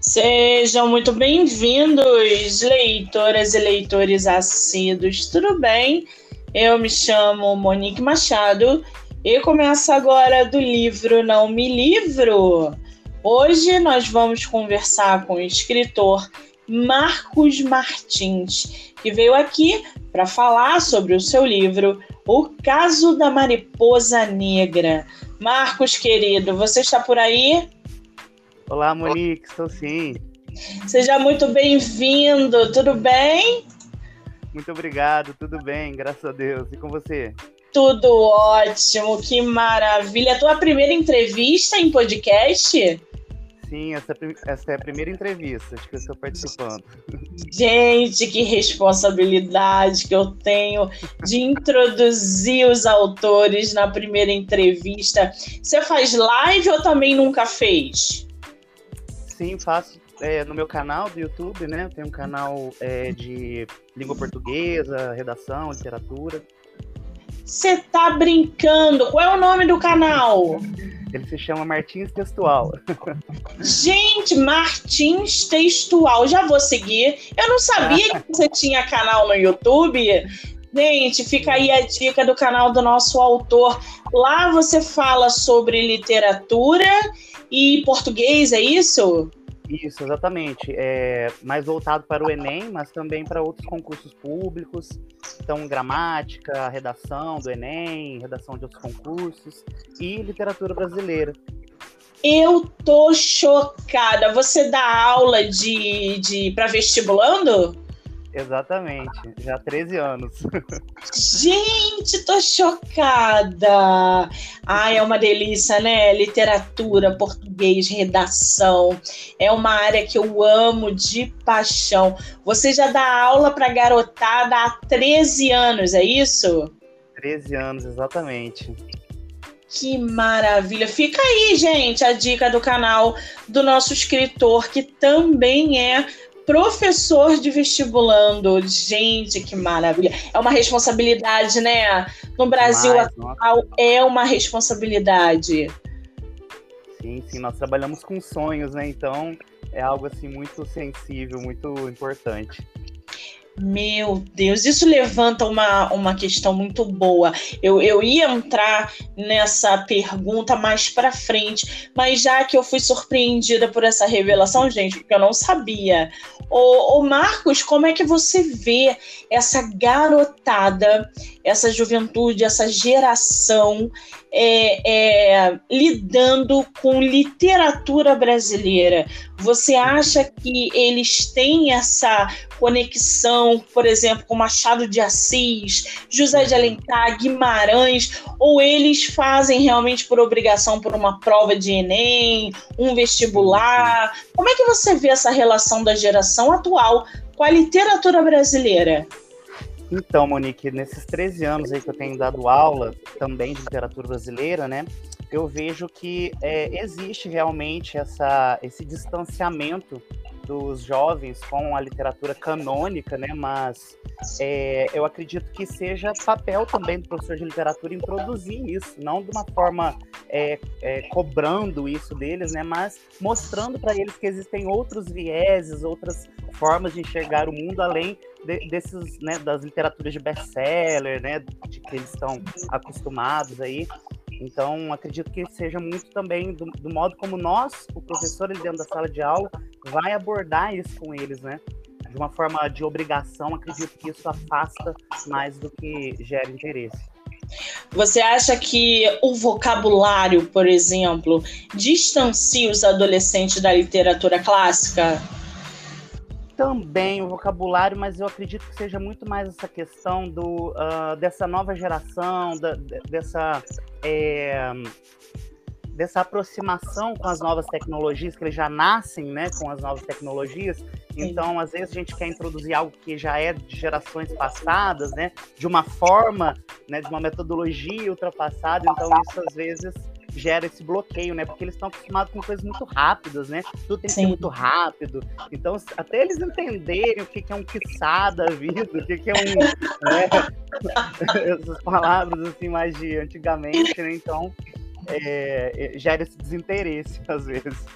Sejam muito bem-vindos, leitoras e leitores assíduos, tudo bem? Eu me chamo Monique Machado e começo agora do livro Não Me Livro. Hoje nós vamos conversar com o escritor Marcos Martins, que veio aqui para falar sobre o seu livro O Caso da Mariposa Negra. Marcos, querido, você está por aí? Olá, Monique, estou sim. Seja muito bem-vindo, tudo bem? Muito obrigado, tudo bem, graças a Deus. E com você? Tudo ótimo, que maravilha. A tua primeira entrevista em podcast? Sim, essa, essa é a primeira entrevista que eu estou participando. Gente, que responsabilidade que eu tenho de introduzir os autores na primeira entrevista. Você faz live ou também nunca fez? Sim, faço é, no meu canal do YouTube, né? Tem um canal é, de língua portuguesa, redação, literatura. Você tá brincando? Qual é o nome do canal? Ele se chama Martins Textual. Gente, Martins Textual, já vou seguir. Eu não sabia que você tinha canal no YouTube. Gente, fica aí a dica do canal do nosso autor. Lá você fala sobre literatura e português, é isso? Isso, exatamente. É mais voltado para o Enem, mas também para outros concursos públicos. Então, gramática, redação do Enem, redação de outros concursos e literatura brasileira. Eu tô chocada. Você dá aula de, de para vestibulando? Exatamente, já há 13 anos. Gente, tô chocada! Ai, é uma delícia, né? Literatura, português, redação. É uma área que eu amo de paixão. Você já dá aula para garotada há 13 anos, é isso? 13 anos, exatamente. Que maravilha! Fica aí, gente, a dica do canal do nosso escritor, que também é professor de vestibulando. Gente, que maravilha. É uma responsabilidade, né? No Brasil Mais, atual nossa. é uma responsabilidade. Sim, sim, nós trabalhamos com sonhos, né? Então é algo assim muito sensível, muito importante. Meu Deus, isso levanta uma, uma questão muito boa. Eu, eu ia entrar nessa pergunta mais para frente, mas já que eu fui surpreendida por essa revelação, gente, porque eu não sabia. Ô, ô Marcos, como é que você vê essa garotada, essa juventude, essa geração é, é, lidando com literatura brasileira? Você acha que eles têm essa conexão, por exemplo, com Machado de Assis, José de Alencar, Guimarães, ou eles fazem realmente por obrigação por uma prova de Enem, um vestibular? Como é que você vê essa relação da geração atual com a literatura brasileira? Então, Monique, nesses 13 anos aí que eu tenho dado aula também de literatura brasileira, né? Eu vejo que é, existe realmente essa, esse distanciamento dos jovens com a literatura canônica, né? Mas é, eu acredito que seja papel também do professor de literatura introduzir isso, não de uma forma é, é, cobrando isso deles, né? Mas mostrando para eles que existem outros vieses, outras formas de enxergar o mundo além de, desses, né, das literaturas de best-seller, né? De que eles estão acostumados aí. Então, acredito que seja muito também do, do modo como nós, o professor dentro da sala de aula, vai abordar isso com eles, né? De uma forma de obrigação, acredito que isso afasta mais do que gera interesse. Você acha que o vocabulário, por exemplo, distancia os adolescentes da literatura clássica? Também o vocabulário, mas eu acredito que seja muito mais essa questão do, uh, dessa nova geração, da, dessa é, dessa aproximação com as novas tecnologias, que eles já nascem né, com as novas tecnologias. Então, às vezes, a gente quer introduzir algo que já é de gerações passadas, né, de uma forma, né, de uma metodologia ultrapassada. Então, isso às vezes gera esse bloqueio, né? Porque eles estão acostumados com coisas muito rápidas, né? Tudo tem que ser muito rápido. Então, até eles entenderem o que, é um quiçá da vida, o que, é um. Né? Essas palavras assim mais de antigamente, né? Então, é, gera esse desinteresse às vezes.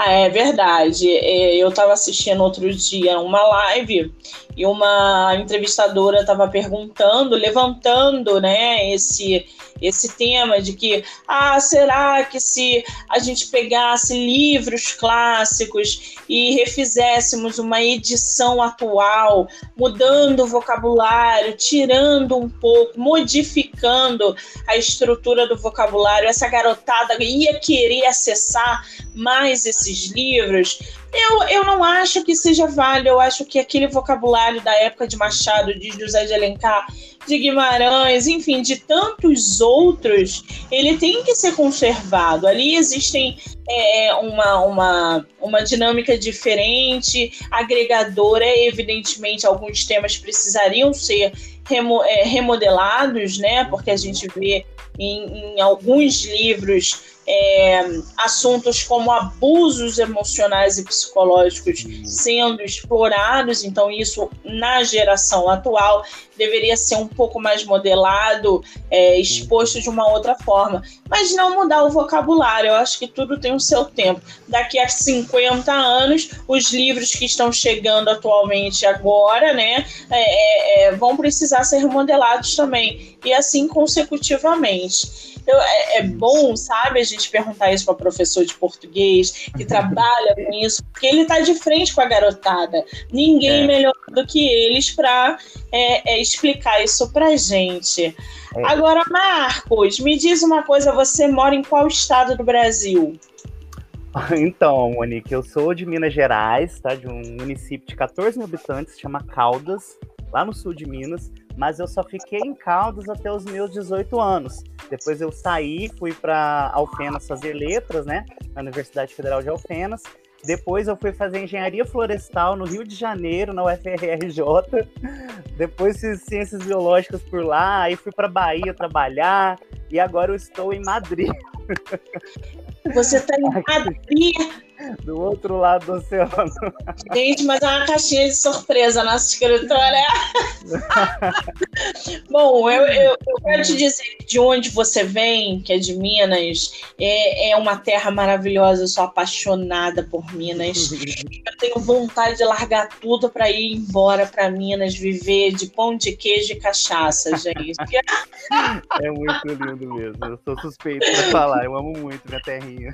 Ah, é verdade. É, eu estava assistindo outro dia uma live e uma entrevistadora estava perguntando, levantando, né, esse esse tema de que, ah, será que se a gente pegasse livros clássicos e refizéssemos uma edição atual, mudando o vocabulário, tirando um pouco, modificando a estrutura do vocabulário, essa garotada ia querer acessar mais esses livros? Eu, eu não acho que seja válido, eu acho que aquele vocabulário da época de Machado, de José de Alencar, de Guimarães, enfim, de tantos outros, ele tem que ser conservado. Ali existem é, uma, uma, uma dinâmica diferente, agregadora, evidentemente, alguns temas precisariam ser remo, é, remodelados, né? Porque a gente vê em, em alguns livros é, assuntos como abusos emocionais e psicológicos sendo explorados, então isso na geração atual deveria ser um pouco mais modelado, é, exposto de uma outra forma, mas não mudar o vocabulário, eu acho que tudo tem o seu tempo. Daqui a 50 anos, os livros que estão chegando atualmente agora, né, é, é, é vão precisar ser remodelados também, e assim consecutivamente. Então, é, é, bom, sabe, a gente perguntar isso para professor de português que trabalha com isso, porque ele está de frente com a garotada. Ninguém é. melhor do que eles para é, explicar isso para gente. É. Agora, Marcos, me diz uma coisa: você mora em qual estado do Brasil? Então, Monique, eu sou de Minas Gerais, tá? De um município de 14 mil habitantes, chama Caldas, lá no sul de Minas mas eu só fiquei em Caldas até os meus 18 anos. Depois eu saí, fui para Alfenas fazer letras, né, na Universidade Federal de Alfenas. Depois eu fui fazer engenharia florestal no Rio de Janeiro, na UFRJ. Depois fiz ciências biológicas por lá, aí fui para Bahia trabalhar e agora eu estou em Madrid. Você está em Madrid? Do outro lado do oceano. Gente, mas é uma caixinha de surpresa nossa escritora. Bom, eu, eu, eu, quero te dizer que de onde você vem, que é de Minas, é, é uma terra maravilhosa. Eu sou apaixonada por Minas. Eu tenho vontade de largar tudo para ir embora para Minas, viver de pão de queijo e cachaça, gente. É muito lindo mesmo. Eu sou suspeito para falar. Eu amo muito minha terrinha.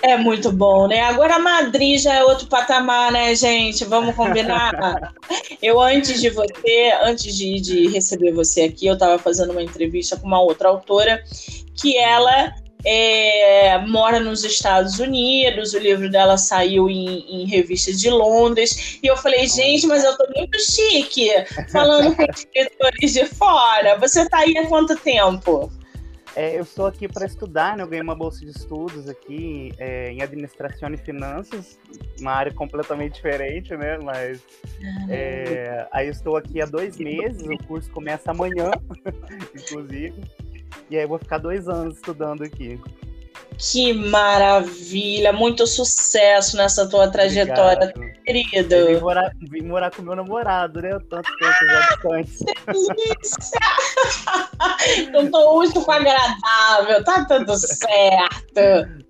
É muito bom, né? Agora Agora Madrid já é outro patamar, né, gente? Vamos combinar? eu, antes de você, antes de, de receber você aqui, eu estava fazendo uma entrevista com uma outra autora que ela é, mora nos Estados Unidos, o livro dela saiu em, em revista de Londres, e eu falei, gente, mas eu tô muito chique, falando com escritores de fora. Você tá aí há quanto tempo? É, eu estou aqui para estudar, né? Eu ganhei uma bolsa de estudos aqui é, em administração e finanças, uma área completamente diferente, né? Mas é, aí eu estou aqui há dois meses, o curso começa amanhã, inclusive, e aí eu vou ficar dois anos estudando aqui. Que maravilha! Muito sucesso nessa tua trajetória, Obrigado. querido. Eu vim morar, vim morar com meu namorado, né? Tanto tempo já distante. Delícia! Eu tô útil com agradável, tá tudo certo. É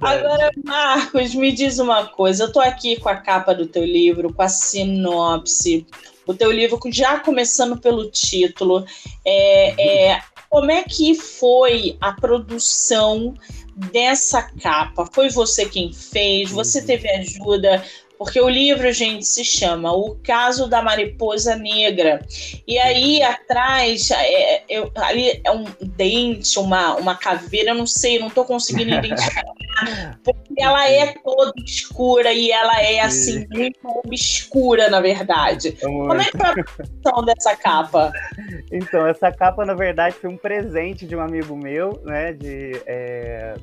Agora, Marcos, me diz uma coisa. Eu tô aqui com a capa do teu livro, com a sinopse. O teu livro, já começando pelo título, é, é como é que foi a produção dessa capa? Foi você quem fez? Você uhum. teve ajuda? Porque o livro, gente, se chama O Caso da Mariposa Negra. E aí atrás, é, é, ali é um dente, uma, uma caveira, eu não sei, não estou conseguindo identificar. Porque ela é toda escura e ela é, assim, muito obscura, na verdade. Como é que foi a produção dessa capa? Então, essa capa, na verdade, foi um presente de um amigo meu, né? De, é,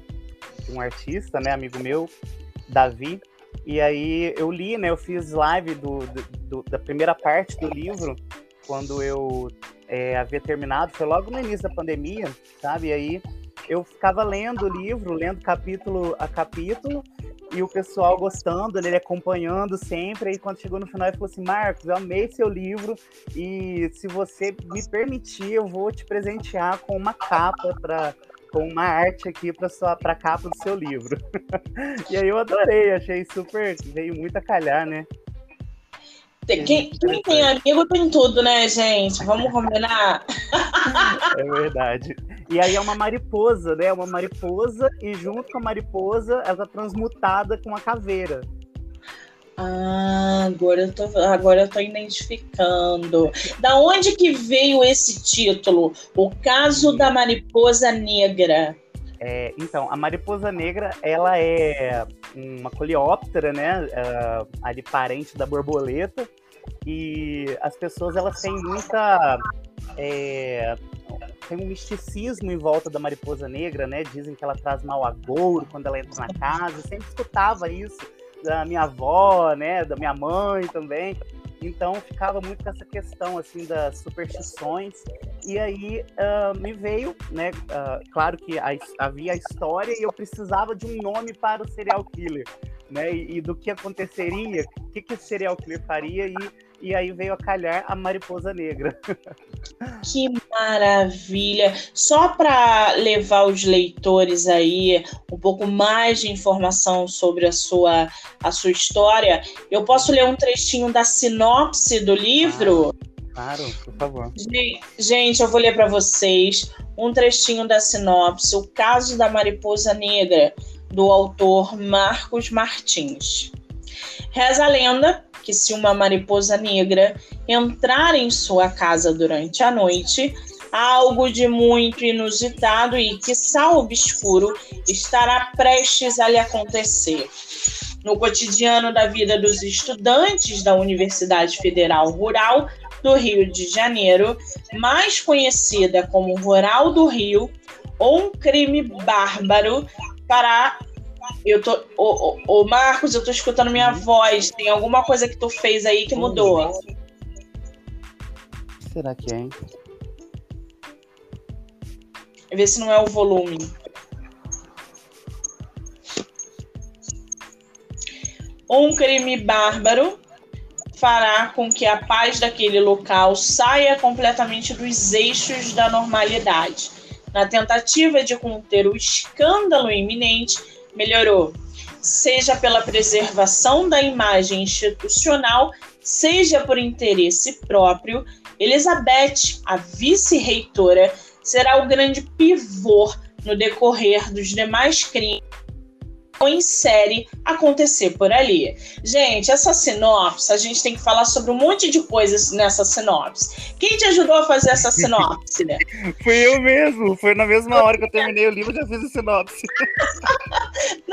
um artista, né? Amigo meu, Davi. E aí eu li, né? Eu fiz live do, do da primeira parte do livro quando eu é, havia terminado. Foi logo no início da pandemia, sabe? E aí eu ficava lendo o livro, lendo capítulo a capítulo, e o pessoal gostando, ele acompanhando sempre. E quando chegou no final, ele falou assim: Marcos, eu amei seu livro, e se você me permitir, eu vou te presentear com uma capa para com uma arte aqui para sua para capa do seu livro. e aí eu adorei, achei super, veio muito a calhar, né? Quem, quem tem amigo tem tudo, né, gente? Vamos combinar? é verdade. E aí é uma mariposa, né? Uma mariposa, e junto com a mariposa, ela tá transmutada com a caveira. Ah, agora eu, tô, agora eu tô identificando. Da onde que veio esse título? O caso da mariposa negra. É, então, a mariposa negra, ela é uma coleóptera, né? Uh, ali parente da borboleta. E as pessoas, elas têm muita... É, tem um misticismo em volta da mariposa negra, né? Dizem que ela traz mal agouro quando ela entra na casa. Eu sempre escutava isso da minha avó, né, da minha mãe também. Então ficava muito com essa questão assim das superstições. E aí uh, me veio, né? Uh, claro que a, havia a história e eu precisava de um nome para o serial killer, né? E, e do que aconteceria, o que, que esse serial killer faria e e aí veio a calhar a Mariposa Negra. Que maravilha! Só para levar os leitores aí um pouco mais de informação sobre a sua, a sua história, eu posso ler um trechinho da sinopse do livro? Claro, claro por favor. Gente, eu vou ler para vocês um trechinho da sinopse, O Caso da Mariposa Negra, do autor Marcos Martins. Reza a lenda que se uma mariposa negra entrar em sua casa durante a noite, algo de muito inusitado e que sal obscuro estará prestes a lhe acontecer. No cotidiano da vida dos estudantes da Universidade Federal Rural do Rio de Janeiro, mais conhecida como Rural do Rio, ou um crime bárbaro para eu tô. Ô, ô, ô, Marcos, eu tô escutando minha voz. Tem alguma coisa que tu fez aí que mudou? Será que é, Vê se não é o volume. Um crime bárbaro fará com que a paz daquele local saia completamente dos eixos da normalidade. Na tentativa de conter o escândalo iminente, melhorou, seja pela preservação da imagem institucional, seja por interesse próprio, Elizabeth, a vice-reitora, será o grande pivô no decorrer dos demais crimes em série acontecer por ali. Gente, essa sinopse, a gente tem que falar sobre um monte de coisas nessa sinopse. Quem te ajudou a fazer essa sinopse? Né? Fui eu mesmo. Foi na mesma hora que eu terminei o livro, já fiz a sinopse.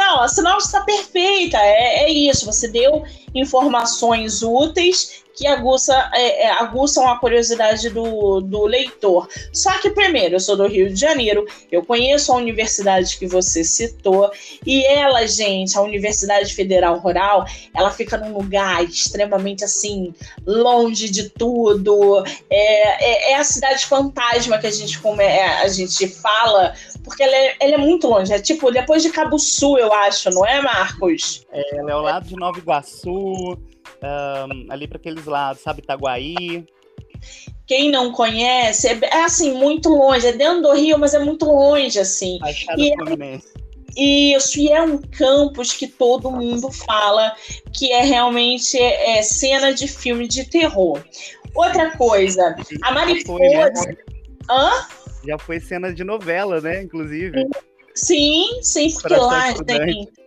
Não, a sinopse está perfeita. É, é isso. Você deu informações úteis que aguça, é, é, aguçam a curiosidade do, do leitor. Só que, primeiro, eu sou do Rio de Janeiro, eu conheço a universidade que você citou, e ela, gente, a Universidade Federal Rural, ela fica num lugar extremamente assim, longe de tudo. É, é, é a cidade fantasma que a gente, é, a gente fala, porque ela é, ela é muito longe. É tipo depois de Cabo Sul, eu acho, não é, Marcos? É, ela é ao lado de Nova Iguaçu um, ali para aqueles lados, sabe, Itaguaí. Quem não conhece, é, é, assim, muito longe, é dentro do Rio, mas é muito longe, assim. E é, isso, e é um campus que todo mundo fala que é realmente é, cena de filme de terror. Outra coisa, a mariposa. Né? Hã? Já foi cena de novela, né? Inclusive. Sim, sim, porque lá tem.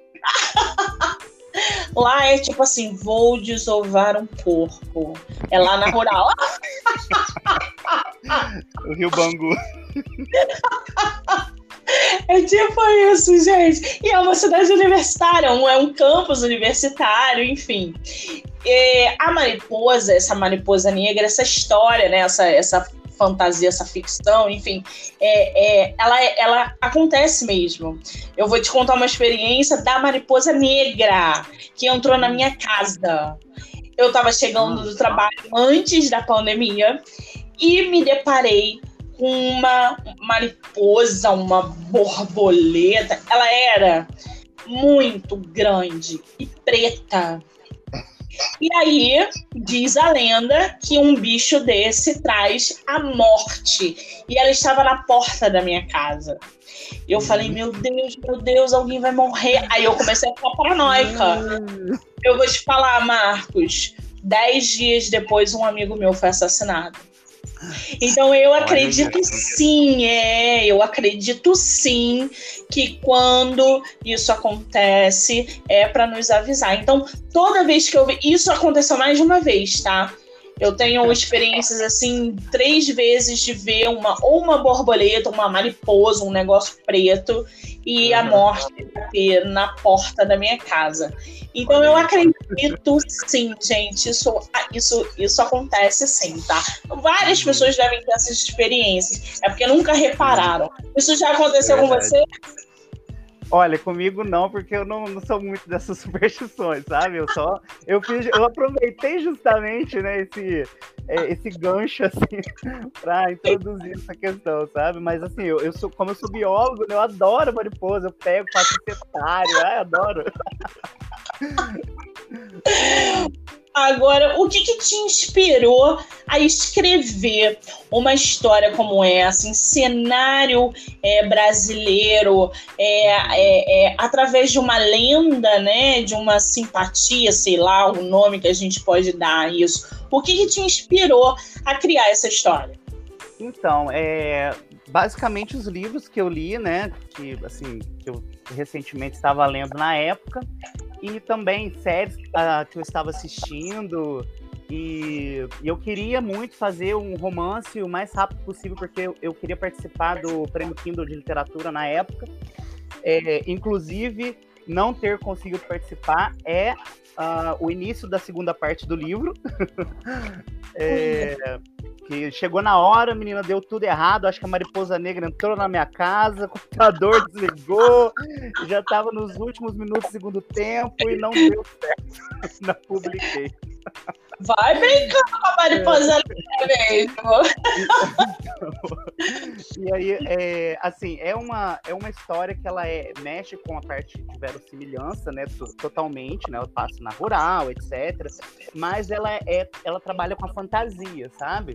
Lá é tipo assim, vou desovar um porco. É lá na rural. o Rio Bangu. É tipo isso, gente. E é uma cidade universitária, é um campus universitário, enfim. E a mariposa, essa mariposa negra, essa história, né? Essa, essa fantasia, essa ficção, enfim, é, é, ela, ela acontece mesmo. Eu vou te contar uma experiência da mariposa negra que entrou na minha casa. Eu estava chegando do trabalho antes da pandemia e me deparei com uma mariposa, uma borboleta. Ela era muito grande e preta. E aí, diz a lenda que um bicho desse traz a morte. E ela estava na porta da minha casa. Eu uhum. falei, meu Deus, meu Deus, alguém vai morrer. Aí eu comecei a ficar paranoica. Uhum. Eu vou te falar, Marcos. Dez dias depois, um amigo meu foi assassinado. Então eu acredito sim, é, eu acredito sim que quando isso acontece é para nos avisar. Então toda vez que eu vi, isso aconteceu mais de uma vez, tá? Eu tenho experiências assim, três vezes de ver uma ou uma borboleta, uma mariposa, um negócio preto e a morte bater na porta da minha casa. Então eu acredito sim, gente, isso, isso, isso acontece sim, tá? Várias pessoas devem ter essas experiências, é porque nunca repararam. Isso já aconteceu com você? Olha, comigo não, porque eu não, não, sou muito dessas superstições, sabe? Eu só eu fiz, eu aproveitei justamente, né, esse é, esse gancho assim para introduzir essa questão, sabe? Mas assim, eu, eu sou como eu sou biólogo, né, eu adoro mariposa, eu pego, faço cetário, ai, adoro. Agora, o que, que, te inspirou a escrever uma história como essa, em cenário é, brasileiro, é, é, é, através de uma lenda, né, de uma simpatia, sei lá, o nome que a gente pode dar a isso? O que, que te inspirou a criar essa história? Então, é, basicamente os livros que eu li, né, que assim, que eu recentemente estava lendo na época, e também séries uh, que eu estava assistindo. E, eu queria muito fazer um romance o mais rápido possível, porque eu, eu queria participar do Prêmio Kindle de Literatura na época. É, inclusive, não ter conseguido participar é uh, o início da segunda parte do livro. é, que chegou na hora, a menina deu tudo errado. Acho que a mariposa negra entrou na minha casa, o computador desligou, já estava nos últimos minutos do segundo tempo e não deu certo. não publiquei. Vai brincar com a mariposa é. mesmo. e aí, é, assim, é uma, é uma história que ela é, mexe com a parte de verossimilhança, né? Totalmente, né? Eu passo na rural, etc. Mas ela é, ela trabalha com a fantasia, sabe?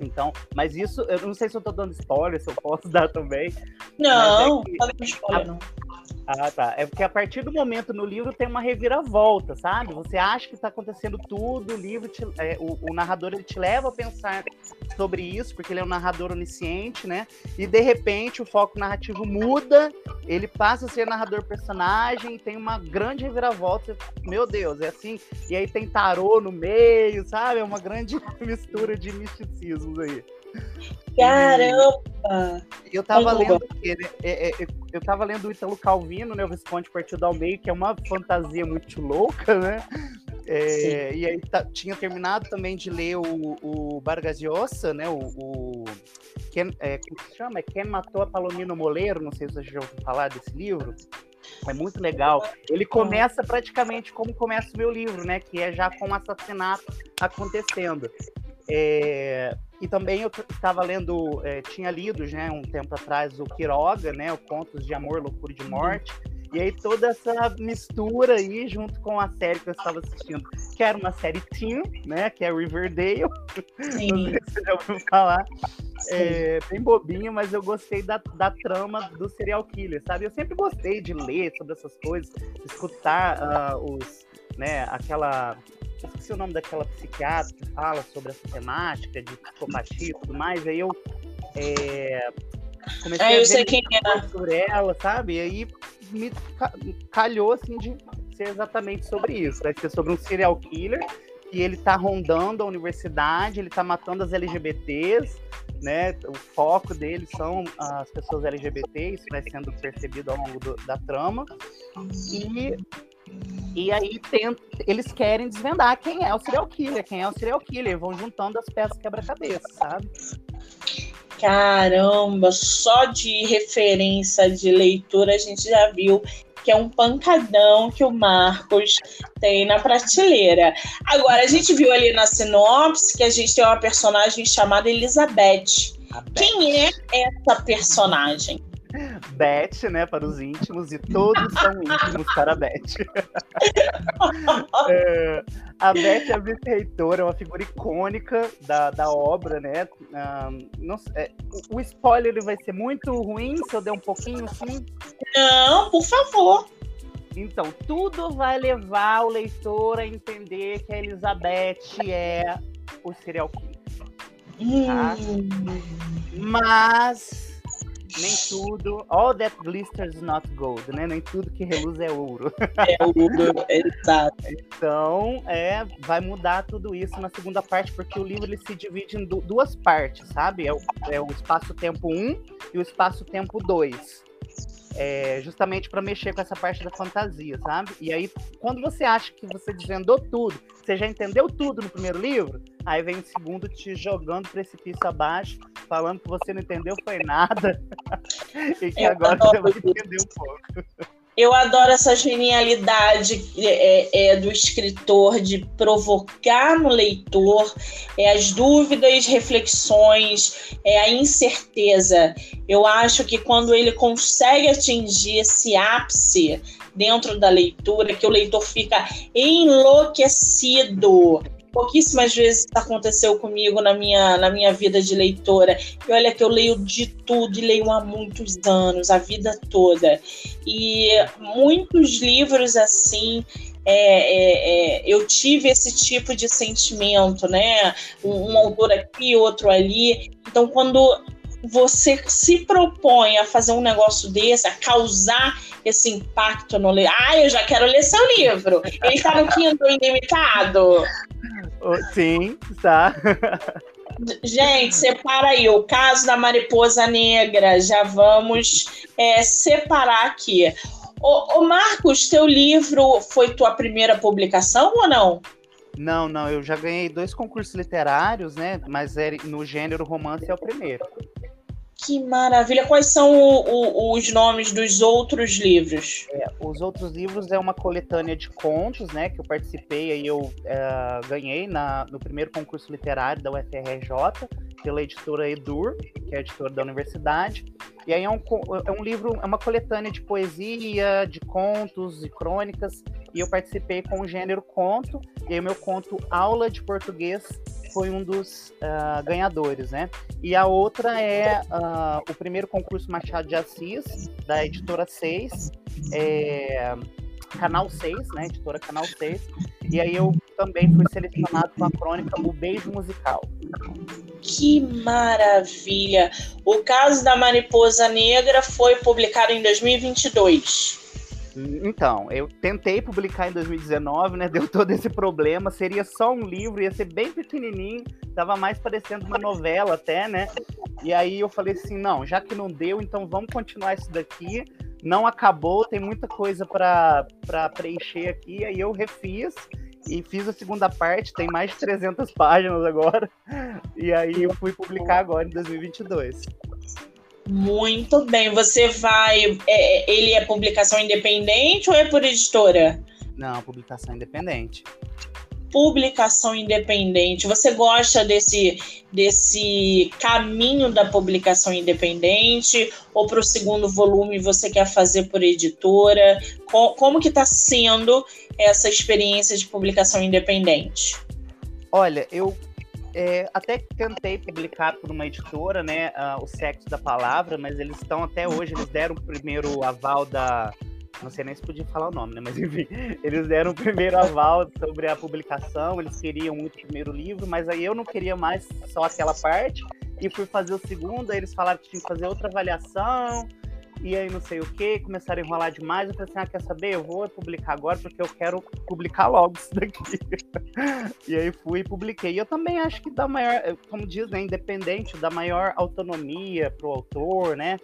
Então, mas isso, eu não sei se eu tô dando spoiler, se eu posso dar também. Não, é não spoiler, não. Ah, tá. É porque a partir do momento no livro tem uma reviravolta, sabe? Você acha que está acontecendo tudo, o livro, te, é, o, o, narrador ele te leva a pensar sobre isso, porque ele é um narrador onisciente, né? E de repente o foco narrativo muda, ele passa a ser narrador personagem, tem uma grande reviravolta. Meu Deus, é assim. E aí tem tarô no meio, sabe? É uma grande mistura de misticismos aí. Caramba! Eu tava lendo é, é, é, eu tava lendo o Italo Calvino, né? O Visconde Partido ao Meio, que é uma fantasia muito louca, né? É, e aí tá, tinha terminado também de ler o, o Vargas Llosa, né? O, o é, como se chama? É Quem Matou a Palomino Moleiro, não sei se você já ouviu falar desse livro. É muito legal. Ele começa praticamente como começa o meu livro, né? Que é já com o assassinato acontecendo. É, e também eu estava lendo, é, tinha lido né, um tempo atrás o Quiroga, né, o Contos de Amor, Loucura de Morte, e aí toda essa mistura aí junto com a série que eu estava assistindo, que era uma série teen, né, que é Riverdale, Sim. não sei se você já ouviu falar, é, bem bobinho, mas eu gostei da, da trama do serial killer, sabe? Eu sempre gostei de ler sobre essas coisas, escutar uh, os, né, aquela esqueci o nome daquela psiquiatra que fala sobre essa temática de psicopatia e tudo mais, aí eu é, comecei é, eu a sei quem é. sobre ela, sabe? E aí me calhou assim de ser exatamente sobre isso. Vai ser sobre um serial killer e ele tá rondando a universidade, ele tá matando as LGBTs, né? O foco dele são as pessoas LGBT, isso vai sendo percebido ao longo do, da trama. E e aí eles querem desvendar quem é o serial killer, quem é o serial killer, vão juntando as peças quebra-cabeça, sabe? Caramba, só de referência de leitura a gente já viu que é um pancadão que o Marcos tem na prateleira. Agora, a gente viu ali na sinopse que a gente tem uma personagem chamada Elizabeth. Quem é essa personagem? Beth, né, para os íntimos, e todos são íntimos para a Beth. é, a Beth é a vice-reitora, é uma figura icônica da, da obra, né? Um, não, é, o, o spoiler ele vai ser muito ruim se eu der um pouquinho assim? Não, por favor. Então, tudo vai levar o leitor a entender que a Elizabeth é o serial killer. Tá? Hum. Mas nem tudo. All that glisters not gold, né? Nem tudo que reluz é ouro. É ouro, exato. Então, é, vai mudar tudo isso na segunda parte, porque o livro ele se divide em duas partes, sabe? É o, é o espaço-tempo 1 e o espaço-tempo 2 é, justamente para mexer com essa parte da fantasia, sabe? E aí, quando você acha que você desvendou tudo, você já entendeu tudo no primeiro livro, aí vem o segundo te jogando precipício abaixo, falando que você não entendeu foi nada, e que agora você vai entender um pouco. Eu adoro essa genialidade é, é, do escritor de provocar no leitor é, as dúvidas, reflexões, é, a incerteza. Eu acho que quando ele consegue atingir esse ápice dentro da leitura, que o leitor fica enlouquecido pouquíssimas vezes aconteceu comigo na minha, na minha vida de leitora. E olha que eu leio de tudo e leio há muitos anos, a vida toda. E muitos livros assim. É, é, é, eu tive esse tipo de sentimento, né? Um, um autor aqui, outro ali. Então, quando você se propõe a fazer um negócio desse, a causar esse impacto no livro. Ah, eu já quero ler seu livro. Ele está no Kindle ilimitado. Sim, está. Gente, separa aí o caso da mariposa negra. Já vamos é, separar aqui. Ô, ô, Marcos, teu livro foi tua primeira publicação ou não? Não, não, eu já ganhei dois concursos literários, né? Mas é, no gênero romance é o primeiro. Que maravilha! Quais são o, o, os nomes dos outros livros? É, os outros livros é uma coletânea de contos, né? Que eu participei e eu é, ganhei na, no primeiro concurso literário da UFRJ pela editora Edur, que é a editora da universidade. E aí é um, é um livro, é uma coletânea de poesia, de contos e crônicas. E eu participei com o gênero conto. E aí o meu conto Aula de Português foi um dos uh, ganhadores, né? E a outra é uh, o primeiro concurso Machado de Assis, da editora 6, é, Canal 6, né? Editora Canal 6. E aí eu também fui selecionado com a crônica O Beijo Musical. Que maravilha! O caso da Mariposa Negra foi publicado em 2022. Então, eu tentei publicar em 2019, né? Deu todo esse problema. Seria só um livro, ia ser bem pequenininho, tava mais parecendo uma novela até, né? E aí eu falei assim: não, já que não deu, então vamos continuar isso daqui. Não acabou, tem muita coisa para preencher aqui. Aí eu refiz e fiz a segunda parte, tem mais de 300 páginas agora. E aí eu fui publicar agora em 2022. Muito bem. Você vai. É, ele é publicação independente ou é por editora? Não, publicação independente. Publicação independente. Você gosta desse, desse caminho da publicação independente? Ou para o segundo volume você quer fazer por editora? como, como que está sendo essa experiência de publicação independente? Olha, eu é, até tentei publicar por uma editora, né, uh, o Sexo da Palavra, mas eles estão até hoje, eles deram o primeiro aval da. Não sei nem se podia falar o nome, né? Mas enfim, eles deram o primeiro aval sobre a publicação, eles queriam muito o primeiro livro, mas aí eu não queria mais só aquela parte, e fui fazer o segundo, aí eles falaram que tinha que fazer outra avaliação, e aí não sei o que, começaram a enrolar demais. Eu falei assim: ah, quer saber? Eu vou publicar agora porque eu quero publicar logo isso daqui. e aí fui e publiquei. E eu também acho que dá maior, como diz, né, independente, dá maior autonomia pro autor, né?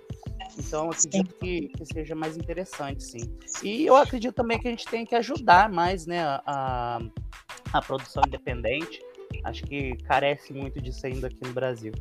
Então, acredito que, que, seja mais interessante, sim. E eu acredito também que a gente tem que ajudar mais, né, a, a produção independente. Acho que carece muito disso ainda aqui no Brasil.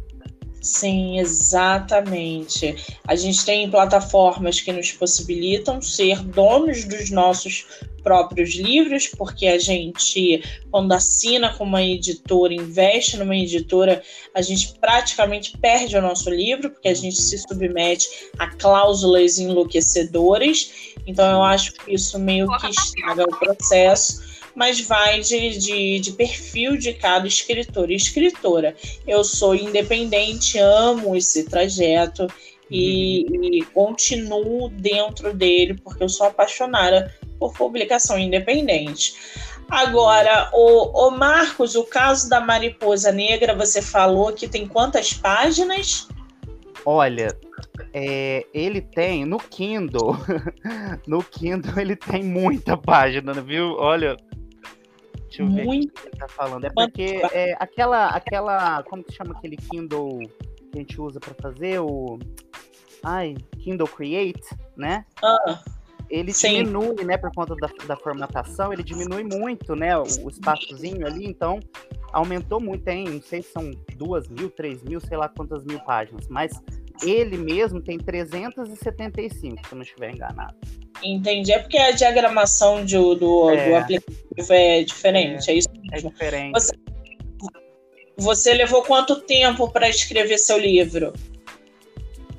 Sim, exatamente. A gente tem plataformas que nos possibilitam ser donos dos nossos próprios livros, porque a gente, quando assina com uma editora, investe numa editora, a gente praticamente perde o nosso livro, porque a gente se submete a cláusulas enlouquecedoras. Então, eu acho que isso meio que estraga o processo mas vai de, de, de perfil de cada escritor e escritora. Eu sou independente, amo esse trajeto e, uhum. e continuo dentro dele porque eu sou apaixonada por publicação independente. Agora, o, o Marcos, o caso da Mariposa Negra, você falou que tem quantas páginas? Olha, é, ele tem no Kindle, no Kindle ele tem muita página, viu? Olha, Deixa eu Muito... ver o que ele tá falando. É porque é, aquela, aquela. Como que chama aquele Kindle que a gente usa para fazer? O. Ai, Kindle Create, né? Ah, ele sim. diminui, né, por conta da, da formatação, ele diminui muito, né, o, o espaçozinho ali, então aumentou muito, tem, não sei se são duas mil, três mil, sei lá quantas mil páginas, mas ele mesmo tem 375, se eu não estiver enganado. Entendi. É porque a diagramação de, do, é. do aplicativo é diferente, é, é isso é mesmo. É diferente. Você, você levou quanto tempo para escrever seu livro?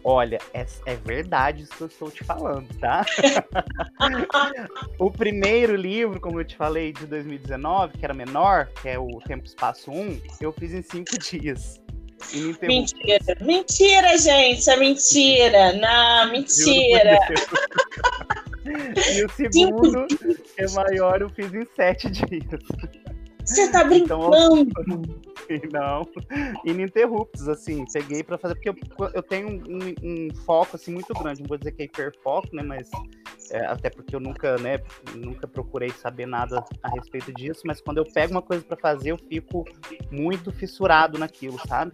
Olha, é, é, verdade isso que eu estou te falando, tá? o primeiro livro, como eu te falei, de 2019, que era menor, que é o Tempo Espaço 1, eu fiz em cinco dias. Mentira, mentira, gente, é mentira. Não, mentira. e o segundo, é maior, eu fiz em sete dias. Você tá brincando? Então, não, ininterruptos, assim, peguei para fazer, porque eu, eu tenho um, um, foco, assim, muito grande, não vou dizer que é hiperfoco, né, mas, é, até porque eu nunca, né, nunca procurei saber nada a respeito disso, mas quando eu pego uma coisa para fazer, eu fico muito fissurado naquilo, sabe?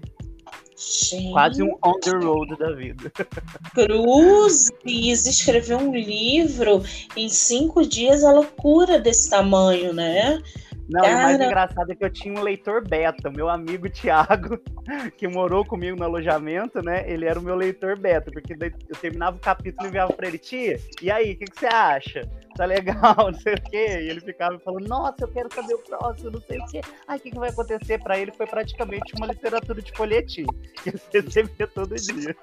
Gente. Quase um on the road da vida. Cruzes escreveu um livro em cinco dias, a loucura desse tamanho, né? Não, Cara... o mais engraçado é que eu tinha um leitor beta, meu amigo Thiago, que morou comigo no alojamento, né? Ele era o meu leitor beta, porque eu terminava o capítulo e enviava pra ele, tia, e aí, o que, que você acha? Tá legal, não sei o quê. E ele ficava falando, nossa, eu quero saber o próximo, não sei o quê. Ai, o que, que vai acontecer para ele? Foi praticamente uma literatura de folhetim, que ele recebia todo dia.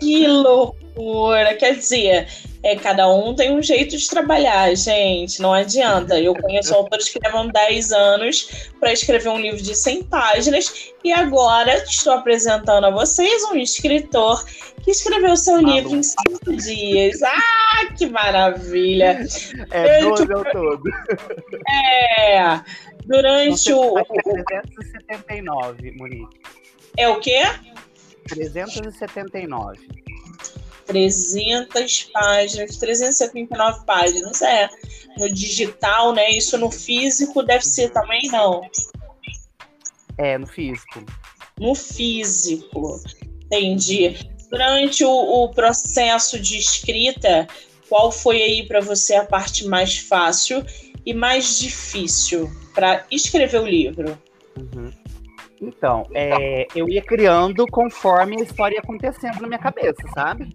Que loucura! Quer dizer, é, cada um tem um jeito de trabalhar, gente, não adianta. Eu conheço autores que levam 10 anos para escrever um livro de 100 páginas e agora estou apresentando a vocês um escritor que escreveu seu livro em cinco dias. Ah, que maravilha! É, 12 ao todo. É, durante o... 379, Monique. É o quê? 379. 300 páginas, 379 páginas, é. No digital, né? Isso no físico deve ser também, não. É, no físico. No físico, entendi. Durante o, o processo de escrita, qual foi aí para você a parte mais fácil e mais difícil para escrever o livro? Uhum. Então, é, eu ia criando conforme a história ia acontecendo na minha cabeça, sabe?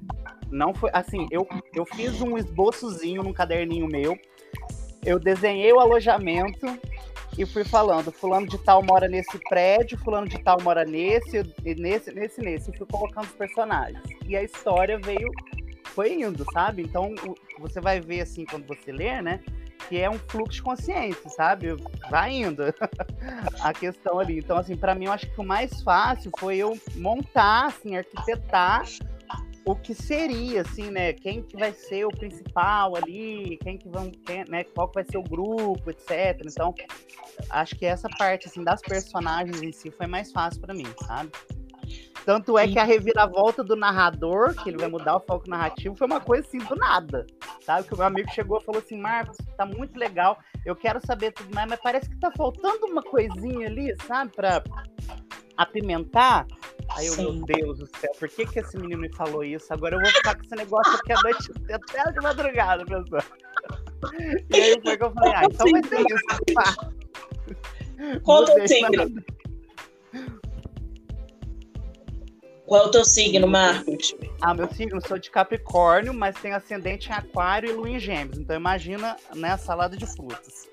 Não foi assim, eu, eu fiz um esboçozinho num caderninho meu, eu desenhei o alojamento e fui falando, fulano de tal mora nesse prédio, fulano de tal mora nesse, nesse, nesse, nesse, e fui colocando os personagens. E a história veio, foi indo, sabe? Então você vai ver assim quando você ler, né? Que é um fluxo de consciência, sabe? Vai indo a questão ali. Então, assim, para mim, eu acho que o mais fácil foi eu montar, assim, arquitetar o que seria, assim, né? Quem que vai ser o principal ali, quem que vão, quem, né? Qual que vai ser o grupo, etc. Então, acho que essa parte, assim, das personagens em si foi mais fácil para mim, sabe? Tanto é que a reviravolta do narrador, que ele vai mudar o foco narrativo, foi uma coisa assim do nada. Sabe? Que o meu amigo chegou e falou assim: Marcos, tá muito legal, eu quero saber tudo mais, mas parece que tá faltando uma coisinha ali, sabe? Pra apimentar. Aí eu, meu Deus do céu, por que, que esse menino me falou isso? Agora eu vou ficar com esse negócio aqui a noite até de madrugada, pessoal. E aí foi que eu falei, ah, então vai ser isso. Conta o tigre. Qual é o teu signo, Marcos? Ah, meu signo, sou de Capricórnio, mas tenho ascendente em Aquário e Lua em Gêmeos. Então imagina, né, salada de frutas.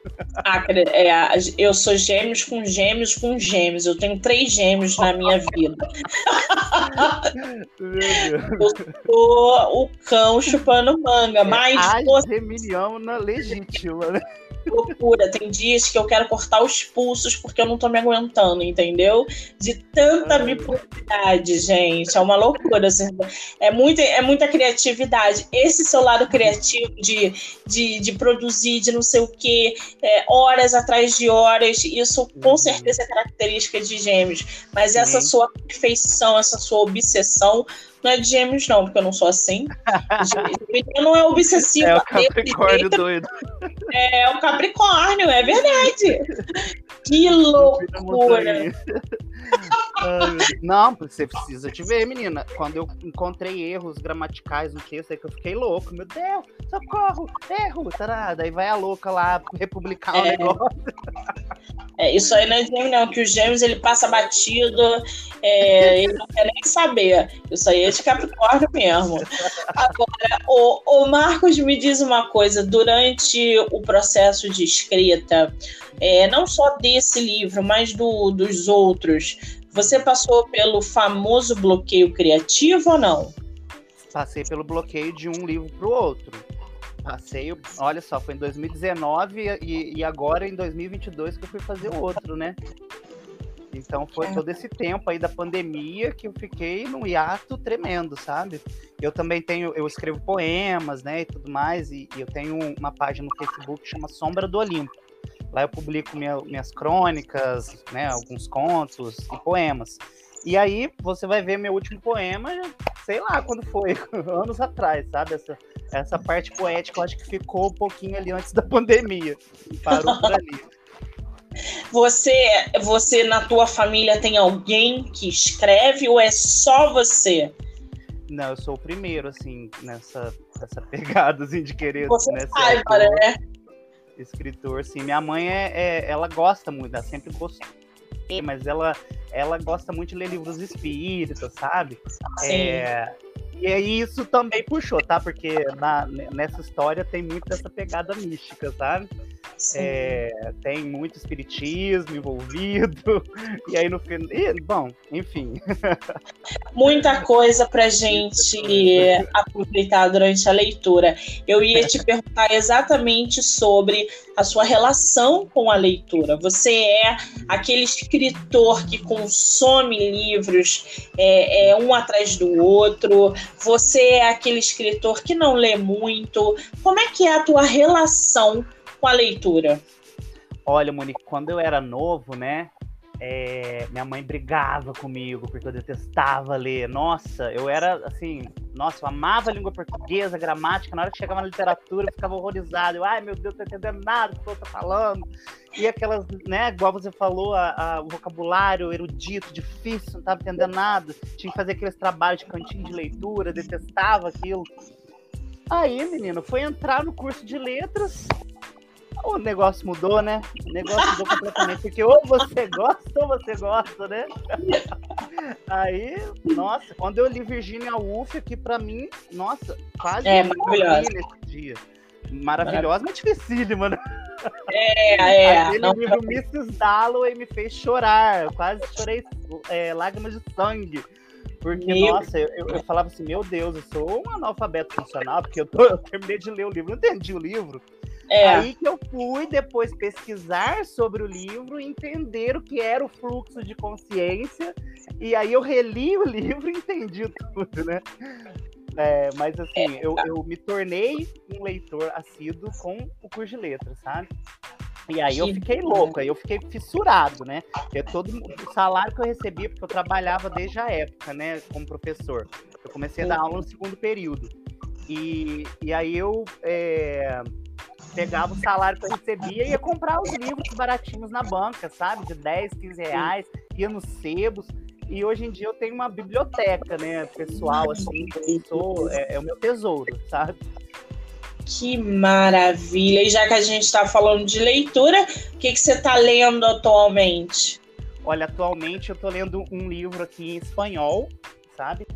Ah, é, eu sou gêmeos com gêmeos com gêmeos. Eu tenho três gêmeos na minha vida. eu sou o cão chupando manga, mas... É a geminiana legítima, né? Loucura. Tem dias que eu quero cortar os pulsos porque eu não tô me aguentando, entendeu? De tanta bipolaridade, gente. É uma loucura. Assim. É, muita, é muita criatividade. Esse seu lado criativo de, de, de produzir, de não sei o quê, é, horas atrás de horas, isso com uhum. certeza é característica de gêmeos. Mas essa sua perfeição, essa sua obsessão não é de gêmeos, não, porque eu não sou assim. não é obsessivo. É o Capricórnio doido. É o Capricórnio, é verdade. Que loucura. Não, você precisa te ver, menina. Quando eu encontrei erros gramaticais no texto, aí que eu fiquei louco. Meu Deus, socorro, erro. Tará. Daí vai a louca lá republicar o é. negócio. É, isso aí não é gêmeo, não, que os gêmeos ele passa batido, é, ele não quer nem saber. Isso aí é de Capricórnio mesmo. Agora, o, o Marcos me diz uma coisa: durante o processo de escrita, é, não só desse livro, mas do, dos outros, você passou pelo famoso bloqueio criativo ou não? Passei pelo bloqueio de um livro para o outro. Passei, olha só, foi em 2019 e, e agora em 2022 que eu fui fazer o outro, né? Então foi é. todo esse tempo aí da pandemia que eu fiquei num hiato tremendo, sabe? Eu também tenho, eu escrevo poemas, né, e tudo mais, e, e eu tenho uma página no Facebook que chama Sombra do Olimpo. Lá eu publico minha, minhas crônicas, né, alguns contos e poemas. E aí você vai ver meu último poema, sei lá quando foi, anos atrás, sabe? Essa, essa parte poética eu acho que ficou um pouquinho ali antes da pandemia. Parou por ali. Você, você na tua família tem alguém que escreve ou é só você? Não, eu sou o primeiro, assim, nessa, nessa pegada assim, de querer você né, saiba, né? Escritor, sim. Minha mãe é, é, ela gosta muito, ela sempre gostou, mas ela, ela gosta muito de ler livros espíritas, sabe? Sim. É, e aí isso também puxou, tá? Porque na, nessa história tem muito dessa pegada mística, sabe? É, tem muito espiritismo envolvido, e aí no final. Bom, enfim. Muita coisa pra gente aproveitar durante a leitura. Eu ia te perguntar exatamente sobre a sua relação com a leitura. Você é aquele escritor que consome livros é, é, um atrás do outro, você é aquele escritor que não lê muito. Como é que é a tua relação? Com a leitura? Olha, Monique, quando eu era novo, né? É, minha mãe brigava comigo porque eu detestava ler. Nossa, eu era assim, nossa, eu amava a língua portuguesa, a gramática. Na hora que chegava na literatura, eu ficava horrorizado. Eu, ai meu Deus, não tô entendendo nada do que eu tô falando. E aquelas, né, igual você falou, a, a, o vocabulário erudito, difícil, não tava entendendo nada. Tinha que fazer aqueles trabalhos de cantinho de leitura, detestava aquilo. Aí, menino, foi entrar no curso de letras, o negócio mudou, né? O negócio mudou completamente, porque ou você gosta ou você gosta, né? Aí, nossa, quando eu li Virginia Woolf aqui pra mim, nossa, quase é, maravilhosa. nesse dia. Maravilhosa, mas dificílima, né? É, é. Aquele não, livro não. Mrs. Dalloway me fez chorar. Eu quase chorei é, lágrimas de sangue. Porque, meu... nossa, eu, eu, falava assim, meu Deus, eu sou um analfabeto funcional, porque eu, tô, eu terminei de ler o livro, não entendi o livro. É. Aí que eu fui depois pesquisar sobre o livro, entender o que era o fluxo de consciência, e aí eu reli o livro e entendi tudo, né? É, mas assim, é. eu, eu me tornei um leitor assíduo com o curso de letras, sabe? E aí eu fiquei louco, aí eu fiquei fissurado, né? Porque todo o salário que eu recebia, porque eu trabalhava desde a época, né, como professor. Eu comecei a dar aula no segundo período. E, e aí eu é, pegava o salário que eu recebia e ia comprar os livros baratinhos na banca, sabe? De 10, 15 reais, ia nos sebos. E hoje em dia eu tenho uma biblioteca, né, pessoal, assim, sou, é, é o meu tesouro, sabe? Que maravilha! E já que a gente está falando de leitura, o que, que você está lendo atualmente? Olha, atualmente eu estou lendo um livro aqui em espanhol, sabe?